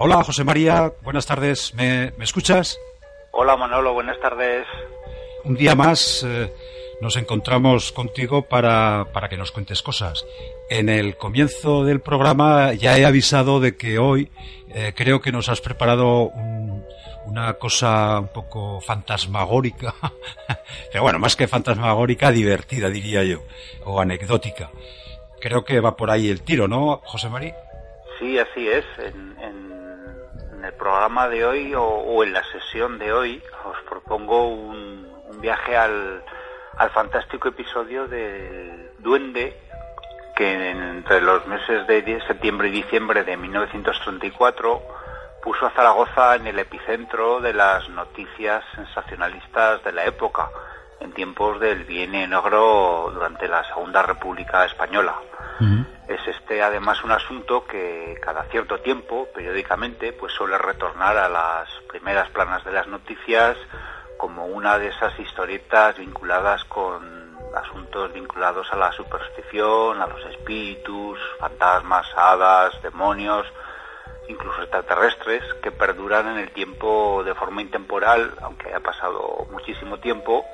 Hola, José María, buenas tardes. ¿Me, escuchas? Hola, Manolo, buenas tardes. Un día más eh, nos encontramos contigo para, para, que nos cuentes cosas. En el comienzo del programa ya he avisado de que hoy eh, creo que nos has preparado una cosa un poco fantasmagórica, pero bueno, más que fantasmagórica, divertida diría yo, o anecdótica. Creo que va por ahí el tiro, ¿no, José María? Sí, así es. En, programa de hoy o, en la sesión de hoy os propongo un, viaje al, fantástico episodio del Duende que entre los meses de septiembre y diciembre de 1934 puso a Zaragoza en el epicentro de las noticias sensacionalistas de la época, en tiempos del bien negro durante la Segunda República Española. Es este además un asunto que cada cierto tiempo, periódicamente, pues suele retornar a las primeras planas de las noticias como una de esas historietas vinculadas con asuntos vinculados a la superstición, a los espíritus, fantasmas, hadas, demonios, incluso extraterrestres, que perduran en el tiempo de forma intemporal, aunque haya pasado muchísimo tiempo,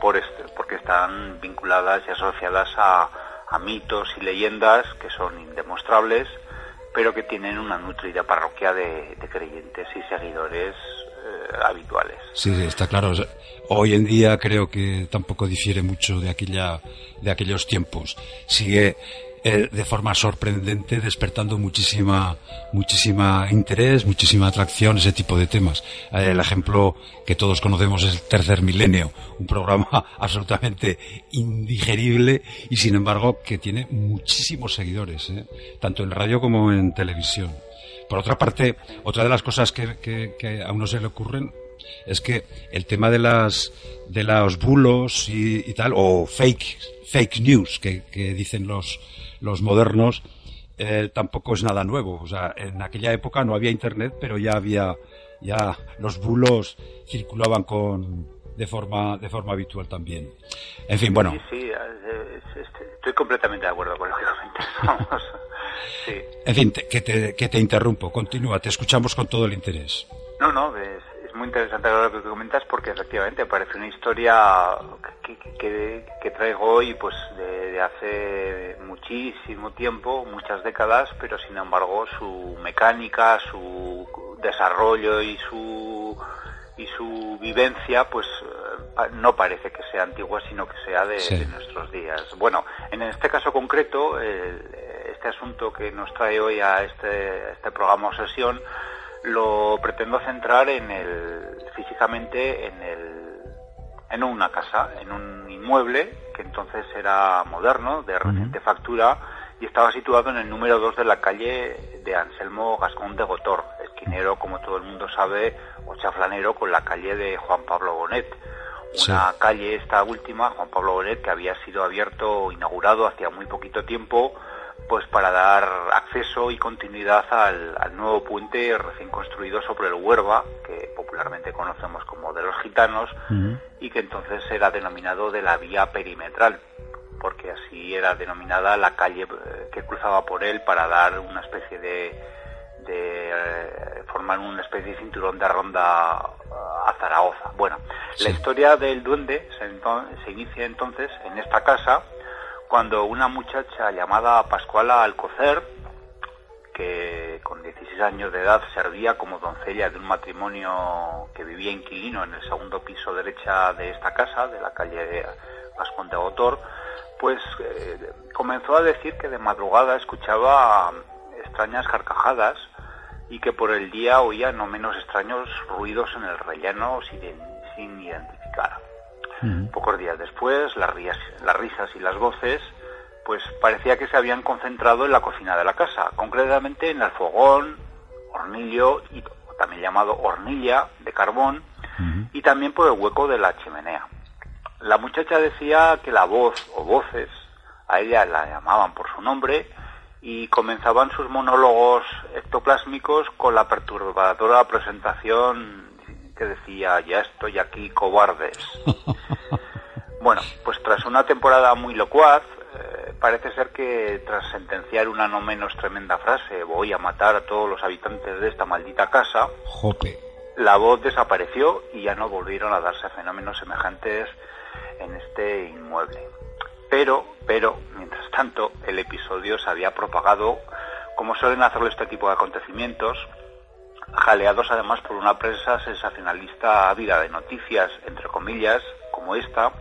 por este, porque están vinculadas y asociadas a, a mitos y leyendas que son indemostrables, pero que tienen una nutrida parroquia de, creyentes y seguidores eh, habituales. Sí, está claro. Hoy en día creo que tampoco difiere mucho de aquella de aquellos tiempos. Sigue eh, de forma sorprendente, despertando muchísima, muchísima interés, muchísima atracción ese tipo de temas. Eh, el ejemplo que todos conocemos es el Tercer Milenio, un programa absolutamente indigerible y sin embargo que tiene muchísimos seguidores, eh, tanto en radio como en televisión. Por otra parte, otra de las cosas que, a uno se le ocurren es que el tema de las de los bulos y, tal o fake fake news que dicen los los modernos, eh, tampoco es nada nuevo. O sea, en aquella época no había internet, pero ya había, ya los bulos circulaban con, de forma, de forma habitual también. En fin, bueno. Sí, sí, estoy completamente de acuerdo con lo que comentas. sí. En fin, que, te, que te interrumpo. Continúa, te escuchamos con todo el interés. No, no, es, muy interesante lo que comentas porque efectivamente parece una historia que, que, traigo hoy pues de, hace muchísimo tiempo, muchas décadas, pero sin embargo su mecánica, su desarrollo y su y su vivencia pues eh, no parece que sea antigua sino que sea de, nuestros días. Bueno, en este caso concreto, este asunto que nos trae hoy a este, este programa o sesión lo pretendo centrar en el físicamente en el en una casa, en un inmueble que entonces era moderno, de reciente factura y estaba situado en el número 2 de la calle de Anselmo Gascón de Gotor, esquinero, como todo el mundo sabe, o chaflanero con la calle de Juan Pablo Bonet. Una calle, esta última, Juan Pablo Bonet, que había sido abierto, inaugurado hacía muy poquito tiempo pues para dar acceso y continuidad al, nuevo puente recién construido sobre el Huerva, que popularmente conocemos como de los gitanos, y que entonces era denominado de la vía perimetral, porque así era denominada la calle eh, que cruzaba por él para dar una especie de, de eh, formar una especie de cinturón de ronda a Zaragoza. Bueno, la historia del duende se, se inicia entonces en esta casa, cuando una muchacha llamada Pascuala Alcocer, que con 16 años de edad servía como doncella de un matrimonio que vivía inquilino en el segundo piso derecha de esta casa, de la calle Pascual de Gotor, pues eh, comenzó a decir que de madrugada escuchaba extrañas carcajadas y que por el día oía no menos extraños ruidos en el relleno sin, sin identificar. Pocos días después, las, las risas y las voces, pues parecía que se habían concentrado en la cocina de la casa, concretamente en el fogón, hornillo, y, también llamado hornilla de carbón, y también por el hueco de la chimenea. La muchacha decía que la voz o voces, a ella la llamaban por su nombre, y comenzaban sus monólogos ectoplásmicos con la perturbadora presentación que decía, ya estoy aquí, cobardes. bueno, pues tras una temporada muy locuaz, eh, parece ser que tras sentenciar una no menos tremenda frase, voy a matar a todos los habitantes de esta maldita casa, Jope. la voz desapareció y ya no volvieron a darse fenómenos semejantes en este inmueble. Pero, pero, mientras tanto, el episodio se había propagado, como suelen hacerlo este tipo de acontecimientos, jaleados además por una prensa sensacionalista ávida de noticias, entre comillas, como esta,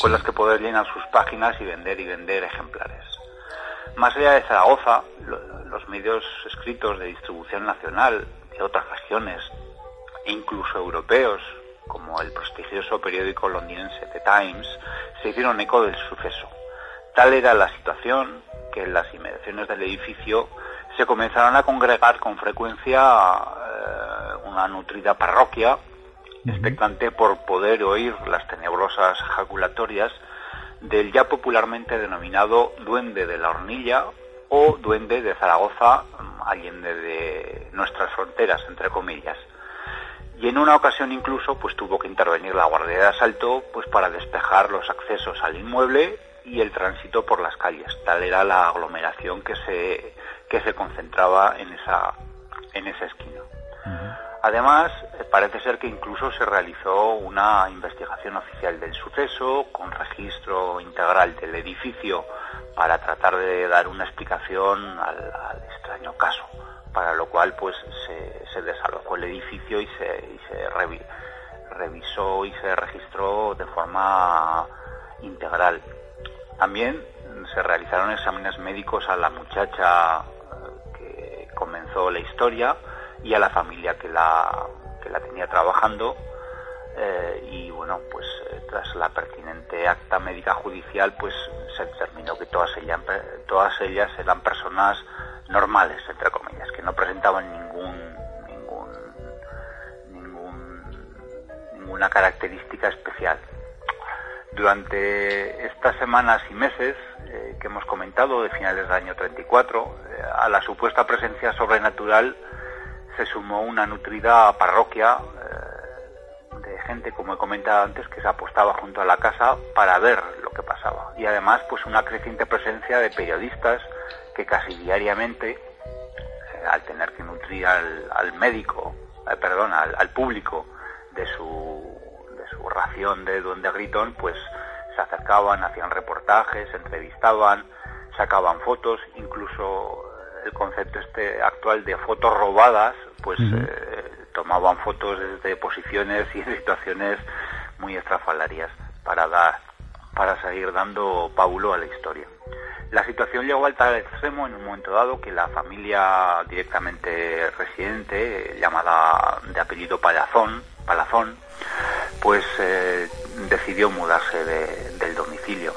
con las que poder llenar sus páginas y vender y vender ejemplares. Más allá de Zaragoza, los medios escritos de distribución nacional de otras regiones e incluso europeos, como el prestigioso periódico londinense The Times, se hicieron eco del suceso. Tal era la situación que en las inmediaciones del edificio se comenzaron a congregar con frecuencia eh, una nutrida parroquia, expectante por poder oír las tenebrosas jaculatorias del ya popularmente denominado Duende de la Hornilla o Duende de Zaragoza, allende de nuestras fronteras, entre comillas. Y en una ocasión incluso pues tuvo que intervenir la guardia de asalto pues para despejar los accesos al inmueble y el tránsito por las calles. Tal era la aglomeración que se que se concentraba en esa en esa esquina. Además eh, parece ser que incluso se realizó una investigación oficial del suceso con registro integral del edificio para tratar de dar una explicación al extraño caso para lo cual pues se, se desalojó el edificio y se, y se revisó y se registró de forma integral. También se realizaron exámenes médicos a la muchacha eh, que comenzó la historia y a la familia que la, que la tenía trabajando eh, y bueno pues eh, tras la pertinente acta médica judicial pues se determinó que todas ellas todas ellas eran personas normales, entre comillas, que no presentaban ningún, ningún, ninguna característica especial. Durante estas semanas y meses eh, que hemos comentado, de finales del año 34, eh, a la supuesta presencia sobrenatural se sumó una nutrida parroquia eh, de gente, como he comentado antes, que se apostaba junto a la casa para ver lo que pasaba. Y además, pues una creciente presencia de periodistas, que casi diariamente, eh, al tener que nutrir al, médico, eh, perdón, al, público de su, de su ración de duende gritón, pues se acercaban, hacían reportajes, entrevistaban, sacaban fotos, incluso el concepto este actual de fotos robadas, pues eh, tomaban fotos desde posiciones y situaciones muy estrafalarias para dar para seguir dando paulo a la historia. La situación llegó al tal extremo en un momento dado que la familia directamente residente, llamada de apellido Palazón, Palazón pues eh, decidió mudarse del domicilio.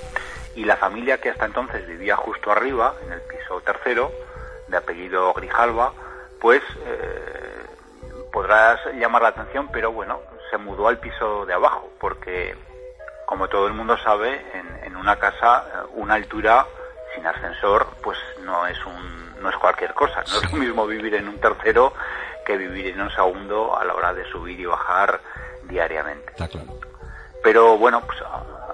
Y la familia que hasta entonces vivía justo arriba, en el piso tercero, de apellido Grijalva, pues eh, podrás llamar la atención, pero bueno, se mudó al piso de abajo, porque como todo el mundo sabe, en, en una casa eh, una altura sin ascensor, pues no es un, no es cualquier cosa. No es lo mismo vivir en un tercero que vivir en un segundo a la hora de subir y bajar diariamente. Pero bueno, pues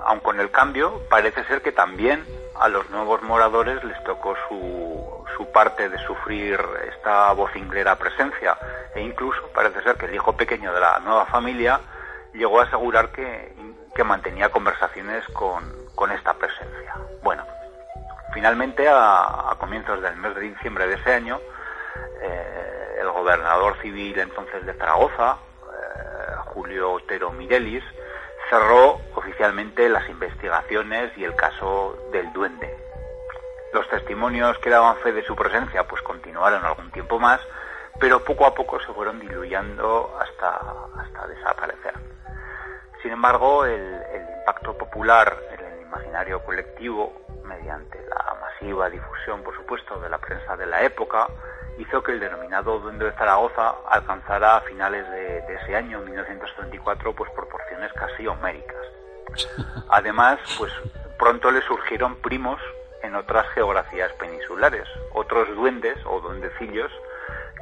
aun con el cambio, parece ser que también a los nuevos moradores les tocó su, su parte de sufrir esta vocinglera presencia e incluso parece ser que el hijo pequeño de la nueva familia llegó a asegurar que, que mantenía conversaciones con, con esta presencia. Bueno, Finalmente, a, comienzos del mes de diciembre de ese año, eh, el gobernador civil entonces de Zaragoza, Julio Otero Mirelis, cerró oficialmente las investigaciones y el caso del duende. Los testimonios que daban fe de su presencia pues continuaron algún tiempo más, pero poco a poco se fueron diluyendo hasta, hasta desaparecer. Sin embargo, el impacto popular en el imaginario colectivo mediante la masiva difusión, por supuesto, de la prensa de la época, hizo que el denominado Duende de Zaragoza alcanzara a finales de, ese año, 1934, pues proporciones casi homéricas. Además, pues pronto le surgieron primos en otras geografías peninsulares, otros duendes o duendecillos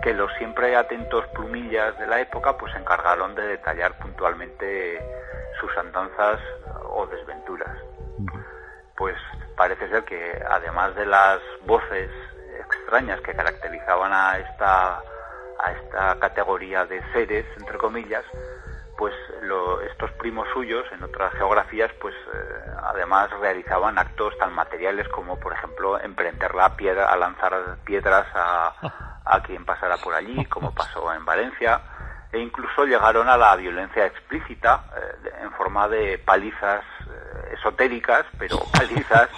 que los siempre atentos plumillas de la época pues se encargaron de detallar puntualmente sus andanzas o desventuras. pues parece ser que además de las voces extrañas que caracterizaban a esta a esta categoría de seres entre comillas pues estos primos suyos en otras geografías pues eh, además realizaban actos tan materiales como por ejemplo emprender la piedra a lanzar piedras a, a quien pasara por allí como pasó en Valencia e incluso llegaron a la violencia explícita eh, en forma de palizas esotéricas, pero palizas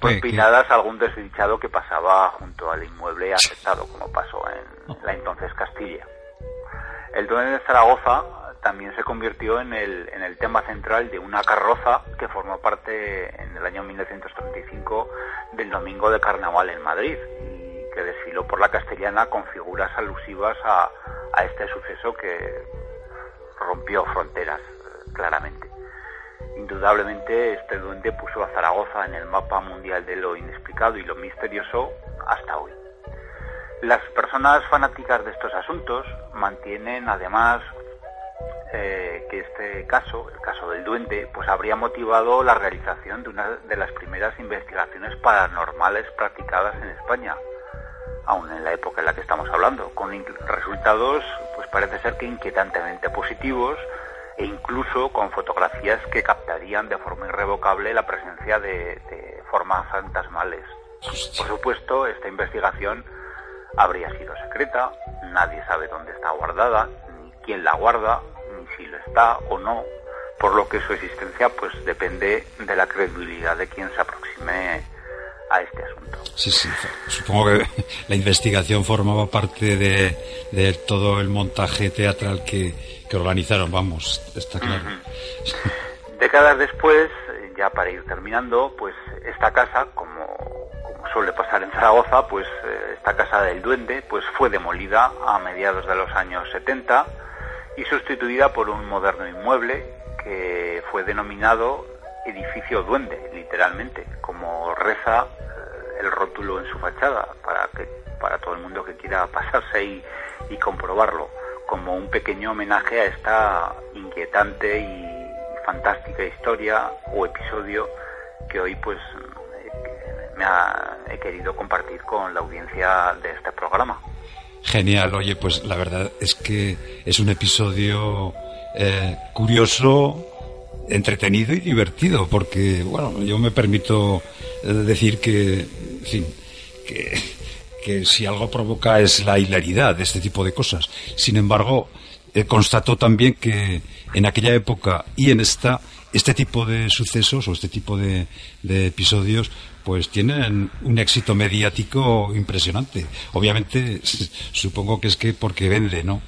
propinadas a algún desdichado que pasaba junto al inmueble afectado, como pasó en la entonces Castilla. El duende de Zaragoza también se convirtió en el, en el tema central de una carroza que formó parte en el año 1935 del Domingo de Carnaval en Madrid y que desfiló por la castellana con figuras alusivas a, a este suceso que rompió fronteras eh, claramente. Indudablemente este duende puso a Zaragoza en el mapa mundial de lo inexplicado y lo misterioso hasta hoy. Las personas fanáticas de estos asuntos mantienen además eh, que este caso, el caso del duende, pues habría motivado la realización de una de las primeras investigaciones paranormales practicadas en España, aún en la época en la que estamos hablando, con resultados, pues parece ser que inquietantemente positivos e incluso con fotografías que captarían de forma irrevocable la presencia de, de formas fantasmales. Por supuesto, esta investigación habría sido secreta, nadie sabe dónde está guardada, ni quién la guarda, ni si lo está o no, por lo que su existencia pues depende de la credibilidad de quien se aproxime a este asunto. Sí, sí, supongo que la investigación formaba parte de, todo el montaje teatral que, organizaron, vamos, está claro. Décadas después, ya para ir terminando, pues esta casa, como, como suele pasar en Zaragoza, pues eh, esta casa del duende, pues fue demolida a mediados de los años 70 y sustituida por un moderno inmueble que fue denominado edificio duende, literalmente, como reza eh, el rótulo en su fachada, para que para todo el mundo que quiera pasarse y, y comprobarlo, como un pequeño homenaje a esta inquietante y fantástica historia o episodio que hoy pues me ha, he querido compartir con la audiencia de este programa. Genial, oye, pues la verdad es que es un episodio eh, curioso, entretenido y divertido, porque, bueno, yo me permito eh, decir que, en fin, que, que si algo provoca es la hilaridad de este tipo de cosas. Sin embargo, eh, constató también que en aquella época y en esta, este tipo de sucesos o este tipo de, de episodios pues tienen un éxito mediático impresionante. Obviamente, supongo que es que porque vende, ¿no?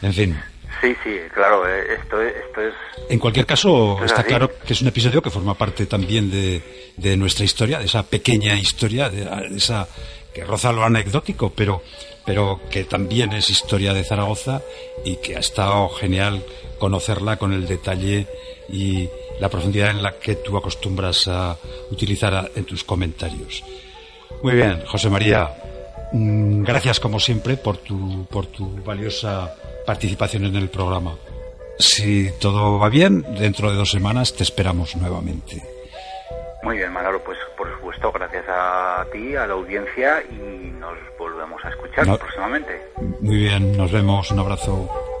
En fin. Sí, sí, claro, eh, esto, esto es... En cualquier caso, está claro que es un episodio que forma parte también de, de nuestra historia, de esa pequeña historia, de, esa que roza lo anecdótico, pero, pero que también es historia de Zaragoza y que ha estado genial conocerla con el detalle y la profundidad en la que tú acostumbras a utilizar en tus comentarios. Muy bien, José María, mm, gracias como siempre por tu, por tu valiosa participación en el programa. Si todo va bien, dentro de dos semanas te esperamos nuevamente. Muy bien, Manolo, pues por supuesto, gracias a ti, a la audiencia y nos volvemos a escuchar próximamente. Muy bien, nos vemos, un abrazo.